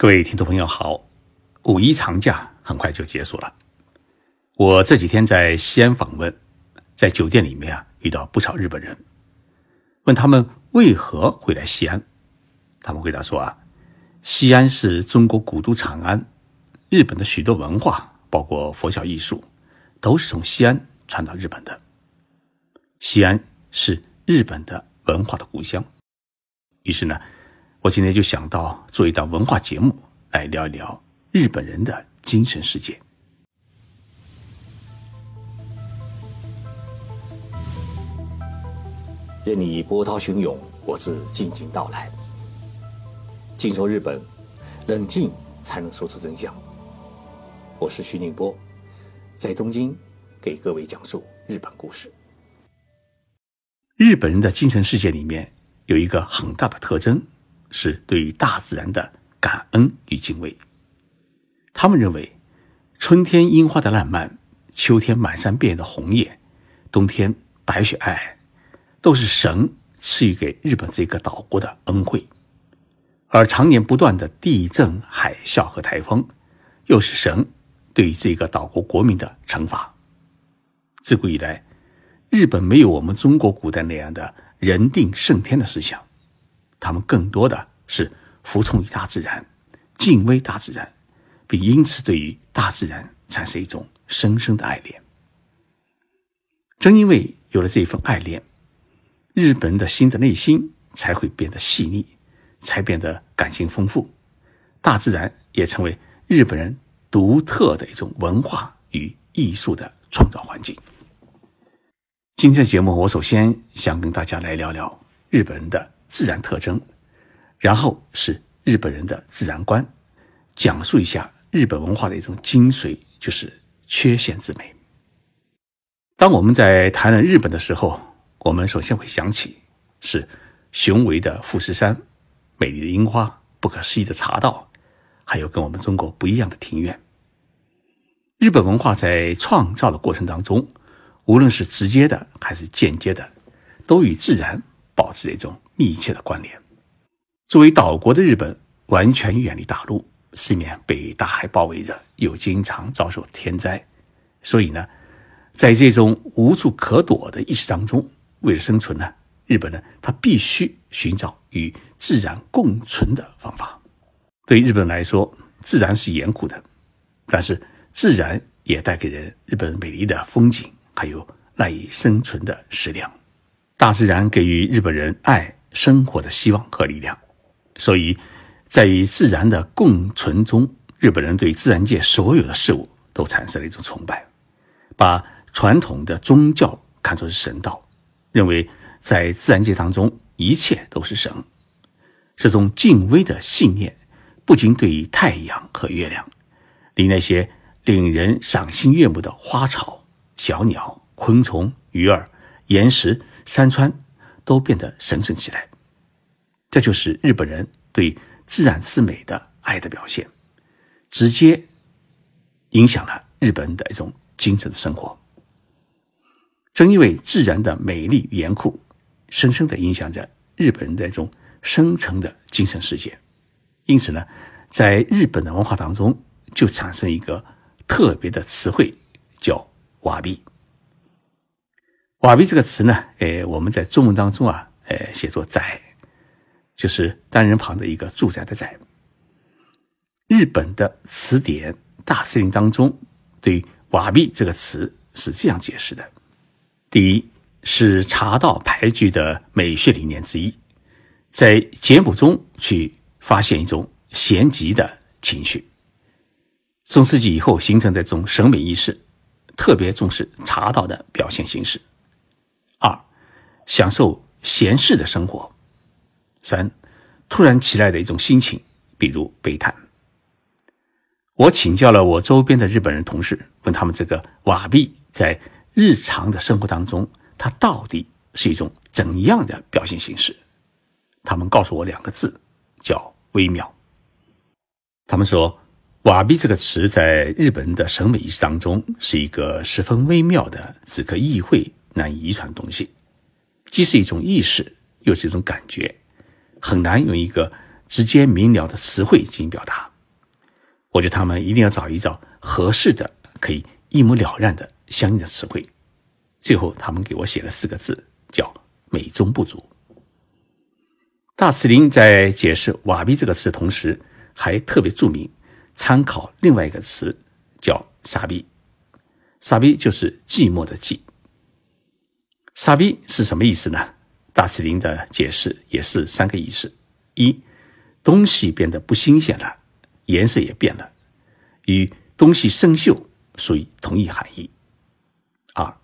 各位听众朋友好，五一长假很快就结束了。我这几天在西安访问，在酒店里面啊遇到不少日本人，问他们为何会来西安，他们回答说啊，西安是中国古都长安，日本的许多文化，包括佛教艺术，都是从西安传到日本的。西安是日本的文化的故乡。于是呢。我今天就想到做一档文化节目，来聊一聊日本人的精神世界。任你波涛汹涌，我自静静到来。静说日本，冷静才能说出真相。我是徐宁波，在东京给各位讲述日本故事。日本人的精神世界里面有一个很大的特征。是对于大自然的感恩与敬畏。他们认为，春天樱花的烂漫，秋天满山遍野的红叶，冬天白雪皑皑，都是神赐予给日本这个岛国的恩惠；而常年不断的地震、海啸和台风，又是神对于这个岛国国民的惩罚。自古以来，日本没有我们中国古代那样的人定胜天的思想。他们更多的是服从于大自然，敬畏大自然，并因此对于大自然产生一种深深的爱恋。正因为有了这份爱恋，日本的心的内心才会变得细腻，才变得感情丰富。大自然也成为日本人独特的一种文化与艺术的创造环境。今天的节目，我首先想跟大家来聊聊日本人的。自然特征，然后是日本人的自然观，讲述一下日本文化的一种精髓，就是缺陷之美。当我们在谈论日本的时候，我们首先会想起是雄伟的富士山、美丽的樱花、不可思议的茶道，还有跟我们中国不一样的庭院。日本文化在创造的过程当中，无论是直接的还是间接的，都与自然保持一种。密切的关联。作为岛国的日本，完全远离大陆，四面被大海包围着，又经常遭受天灾，所以呢，在这种无处可躲的意识当中，为了生存呢，日本呢，他必须寻找与自然共存的方法。对日本来说，自然是严酷的，但是自然也带给人日本美丽的风景，还有赖以生存的食粮。大自然给予日本人爱。生活的希望和力量，所以，在与自然的共存中，日本人对自然界所有的事物都产生了一种崇拜，把传统的宗教看作是神道，认为在自然界当中一切都是神。这种敬畏的信念，不仅对于太阳和月亮，离那些令人赏心悦目的花草、小鸟、昆虫、鱼儿、岩石、山川。都变得神圣起来，这就是日本人对自然之美的爱的表现，直接影响了日本人的一种精神的生活。正因为自然的美丽与严酷，深深的影响着日本人的一种深层的精神世界，因此呢，在日本的文化当中，就产生一个特别的词汇，叫瓦壁。瓦壁这个词呢，诶，我们在中文当中啊，诶，写作宅，就是单人旁的一个住宅的宅。日本的词典大辞林当中，对瓦壁这个词是这样解释的：第一，是茶道排句的美学理念之一，在简谱中去发现一种闲极的情绪。中世纪以后形成的这种审美意识，特别重视茶道的表现形式。享受闲适的生活。三，突然起来的一种心情，比如悲叹。我请教了我周边的日本人同事，问他们这个瓦壁在日常的生活当中，它到底是一种怎样的表现形式？他们告诉我两个字，叫微妙。他们说，瓦壁这个词在日本的审美意识当中，是一个十分微妙的、只可意会难以遗传的东西。既是一种意识，又是一种感觉，很难用一个直接明了的词汇进行表达。我觉得他们一定要找一找合适的、可以一目了然的相应的词汇。最后，他们给我写了四个字，叫“美中不足”。大慈林在解释“瓦比”这个词的同时，还特别注明参考另外一个词，叫“傻逼”。傻逼就是寂寞的寂。傻逼是什么意思呢？大慈林的解释也是三个意思：一，东西变得不新鲜了，颜色也变了，与东西生锈属于同一含义；二，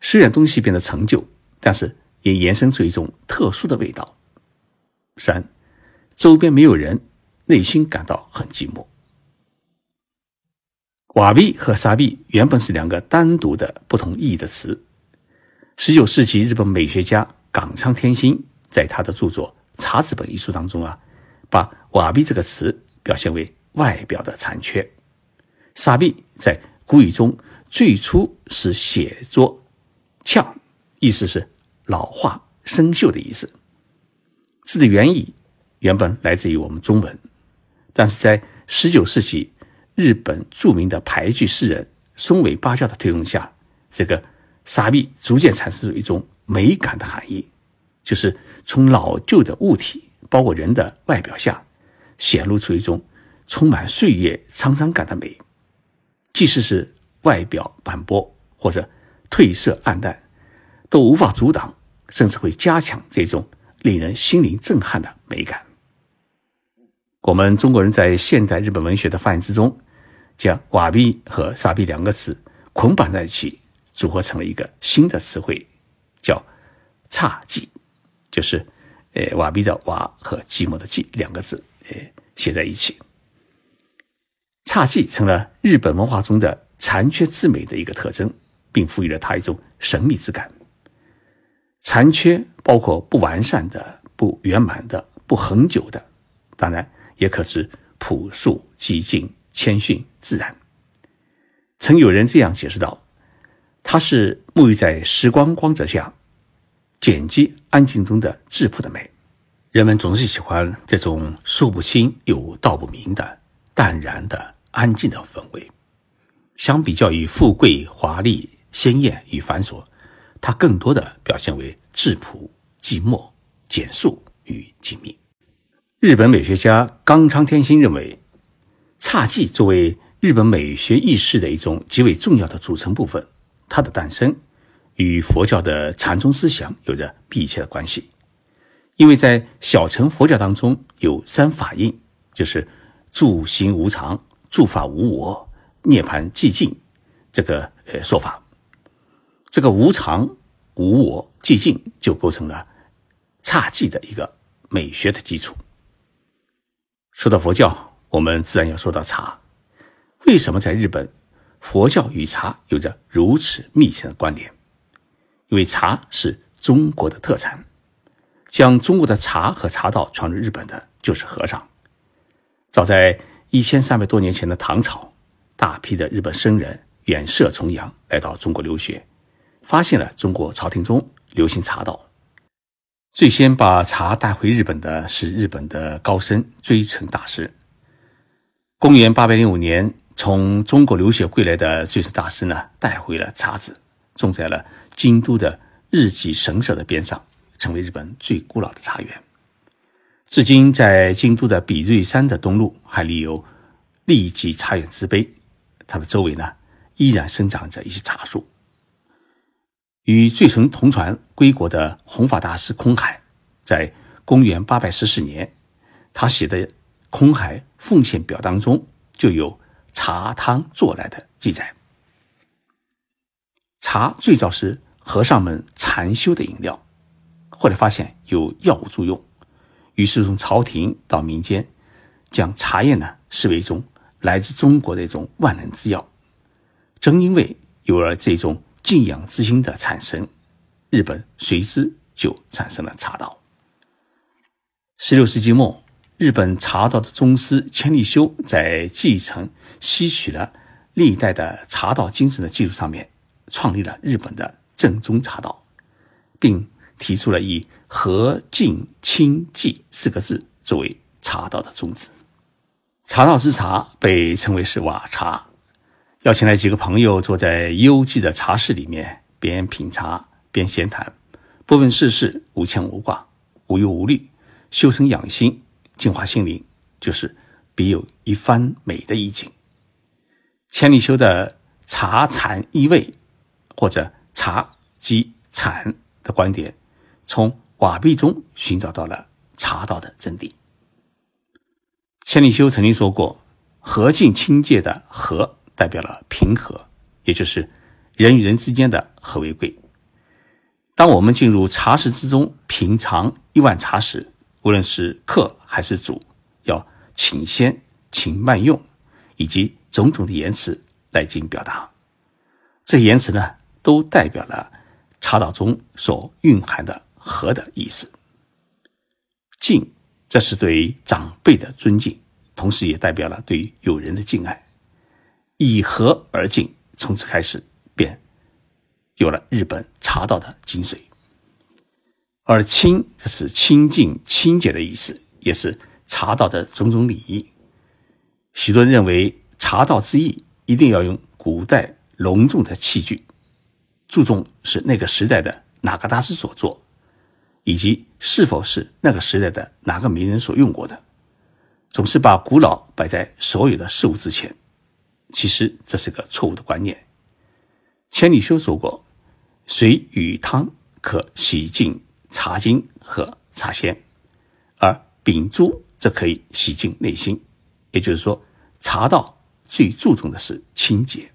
虽然东西变得陈旧，但是也延伸出一种特殊的味道；三，周边没有人，内心感到很寂寞。瓦币和沙币原本是两个单独的不同意义的词。十九世纪日本美学家冈仓天心在他的著作《茶子本》一书当中啊，把瓦币这个词表现为外表的残缺。傻币在古语中最初是写作“呛”，意思是老化、生锈的意思。字的原意原本来自于我们中文，但是在十九世纪。日本著名的俳句诗人松尾芭蕉的推动下，这个“沙币”逐渐产生出一种美感的含义，就是从老旧的物体，包括人的外表下，显露出一种充满岁月沧桑感的美。即使是外表斑驳或者褪色暗淡，都无法阻挡，甚至会加强这种令人心灵震撼的美感。我们中国人在现代日本文学的发展之中，将“瓦币”和“傻逼”两个词捆绑在一起，组合成了一个新的词汇，叫“侘寂”，就是“呃瓦币”的“瓦”和“寂寞”的“寂”两个字，呃写在一起。侘寂成了日本文化中的残缺之美的一个特征，并赋予了它一种神秘之感。残缺包括不完善的、不圆满的、不恒久的，当然。也可指朴素、寂静、谦逊、自然。曾有人这样解释道：“它是沐浴在时光光泽下、简洁安静中的质朴的美。”人们总是喜欢这种说不清又道不明的淡然的安静的氛围。相比较于富贵、华丽、鲜艳与繁琐，它更多的表现为质朴、寂寞、简素与静谧。日本美学家冈仓天心认为，侘寂作为日本美学意识的一种极为重要的组成部分，它的诞生与佛教的禅宗思想有着密切的关系。因为在小乘佛教当中有三法印，就是住行无常、住法无我、涅槃寂静这个呃说法。这个无常、无我、寂静就构成了侘寂的一个美学的基础。说到佛教，我们自然要说到茶。为什么在日本，佛教与茶有着如此密切的关联？因为茶是中国的特产，将中国的茶和茶道传入日本的就是和尚。早在一千三百多年前的唐朝，大批的日本僧人远涉重洋来到中国留学，发现了中国朝廷中流行茶道。最先把茶带回日本的是日本的高僧追成大师。公元八百零五年，从中国留学归来的最成大师呢，带回了茶籽，种在了京都的日吉神社的边上，成为日本最古老的茶园。至今，在京都的比瑞山的东路还立有立吉茶园之碑，它的周围呢，依然生长着一些茶树。与醉存同船归国的弘法大师空海，在公元八百十年，他写的《空海奉献表》当中就有茶汤做来的记载。茶最早是和尚们禅修的饮料，后来发现有药物作用，于是从朝廷到民间，将茶叶呢视为一种来自中国的一种万能之药。正因为有了这种。敬仰之心的产生，日本随之就产生了茶道。十六世纪末，日本茶道的宗师千利休在继承、吸取了历代的茶道精神的基础上面，创立了日本的正宗茶道，并提出了以和敬清寂四个字作为茶道的宗旨。茶道之茶被称为是瓦茶。邀请来几个朋友坐在幽寂的茶室里面，边品茶边闲谈，不问世事，无牵无挂，无忧无虑，修身养心，净化心灵，就是别有一番美的意境。千里修的茶禅意味，或者茶即禅的观点，从瓦壁中寻找到了茶道的真谛。千里修曾经说过：“和静清界的和，代表了平和，也就是人与人之间的和为贵。当我们进入茶室之中品尝一碗茶时，无论是客还是主，要请先，请慢用，以及种种的言辞来进行表达。这些言辞呢，都代表了茶道中所蕴含的和的意思。敬，这是对长辈的尊敬。同时也代表了对友人的敬爱，以和而敬，从此开始便有了日本茶道的精髓。而清，这是清净清洁的意思，也是茶道的种种礼仪。许多人认为茶道之意一定要用古代隆重的器具，注重是那个时代的哪个大师所做，以及是否是那个时代的哪个名人所用过的。总是把古老摆在所有的事物之前，其实这是个错误的观念。千里修说过：“水与汤可洗净茶精和茶仙，而秉烛则可以洗净内心。”也就是说，茶道最注重的是清洁，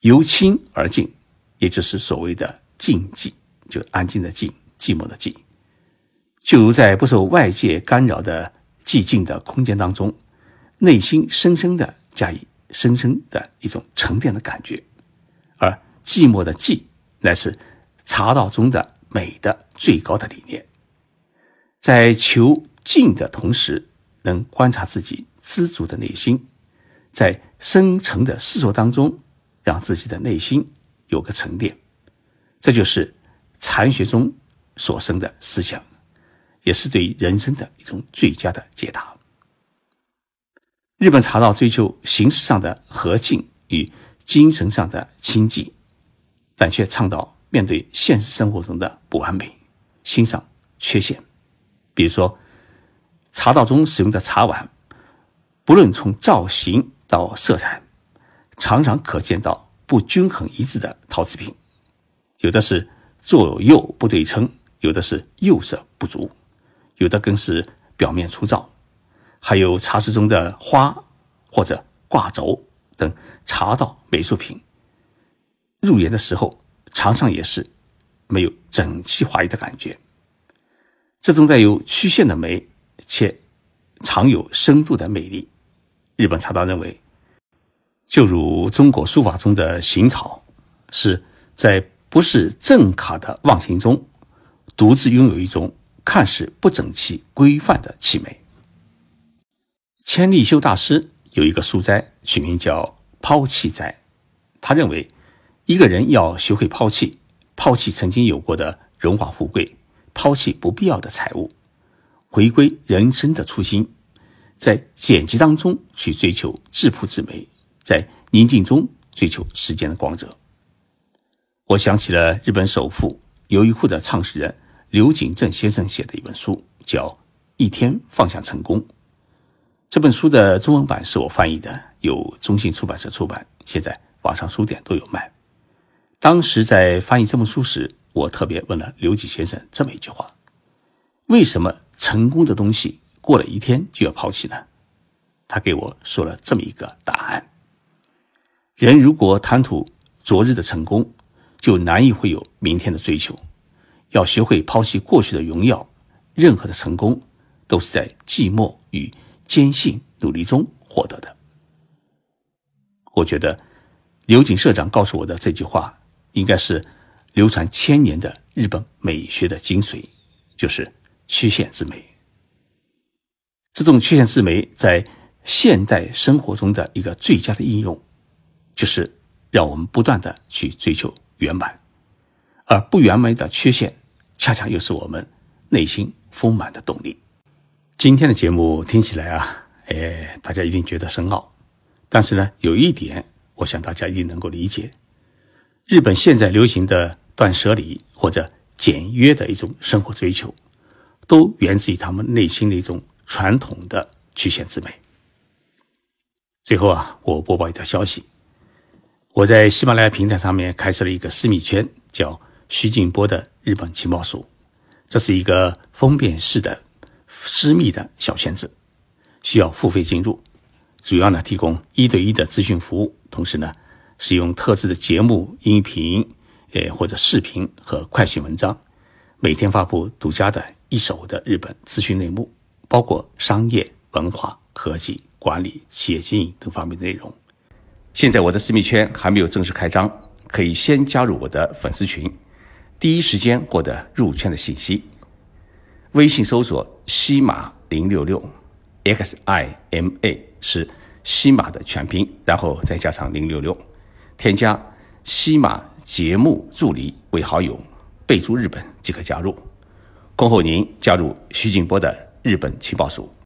由清而静，也就是所谓的静寂，就安静的静，寂寞的寂。就如在不受外界干扰的。寂静的空间当中，内心深深的加以深深的一种沉淀的感觉，而寂寞的寂，乃是茶道中的美的最高的理念。在求静的同时，能观察自己知足的内心，在深沉的思索当中，让自己的内心有个沉淀，这就是禅学中所生的思想。也是对人生的一种最佳的解答。日本茶道追求形式上的和静与精神上的清寂，但却倡导面对现实生活中的不完美，欣赏缺陷。比如说，茶道中使用的茶碗，不论从造型到色彩，常常可见到不均衡一致的陶瓷品，有的是左右不对称，有的是釉色不足。有的更是表面粗糙，还有茶室中的花或者挂轴等茶道美术品，入园的时候常常也是没有整齐划一的感觉。这种带有曲线的美，且常有深度的魅力。日本茶道认为，就如中国书法中的行草，是在不是正卡的忘形中，独自拥有一种。看似不整齐、规范的气美。千利休大师有一个书斋，取名叫“抛弃斋”。他认为，一个人要学会抛弃，抛弃曾经有过的荣华富贵，抛弃不必要的财物，回归人生的初心，在简洁当中去追求质朴之美，在宁静中追求时间的光泽。我想起了日本首富优衣库的创始人。刘景正先生写的一本书叫《一天放下成功》。这本书的中文版是我翻译的，由中信出版社出版，现在网上书店都有卖。当时在翻译这本书时，我特别问了刘景先生这么一句话：为什么成功的东西过了一天就要抛弃呢？他给我说了这么一个答案：人如果贪图昨日的成功，就难以会有明天的追求。要学会抛弃过去的荣耀，任何的成功都是在寂寞与坚信努力中获得的。我觉得刘景社长告诉我的这句话，应该是流传千年的日本美学的精髓，就是曲线之美。这种曲线之美在现代生活中的一个最佳的应用，就是让我们不断的去追求圆满，而不圆满的缺陷。恰恰又是我们内心丰满的动力。今天的节目听起来啊，哎，大家一定觉得深奥。但是呢，有一点，我想大家一定能够理解：日本现在流行的断舍离或者简约的一种生活追求，都源自于他们内心的一种传统的曲线之美。最后啊，我播报一条消息：我在喜马拉雅平台上面开设了一个私密圈，叫徐静波的日本情报署。这是一个封闭式的私密的小圈子，需要付费进入。主要呢提供一对一的咨询服务，同时呢使用特制的节目、音频、呃或者视频和快讯文章，每天发布独家的一手的日本资讯内幕，包括商业、文化、科技、管理、企业经营等方面的内容。现在我的私密圈还没有正式开张，可以先加入我的粉丝群，第一时间获得入圈的信息。微信搜索“西马零六六 ”，X I M A。是西马的全拼，然后再加上零六六，添加西马节目助理为好友，备注日本即可加入。恭候您加入徐静波的日本情报署。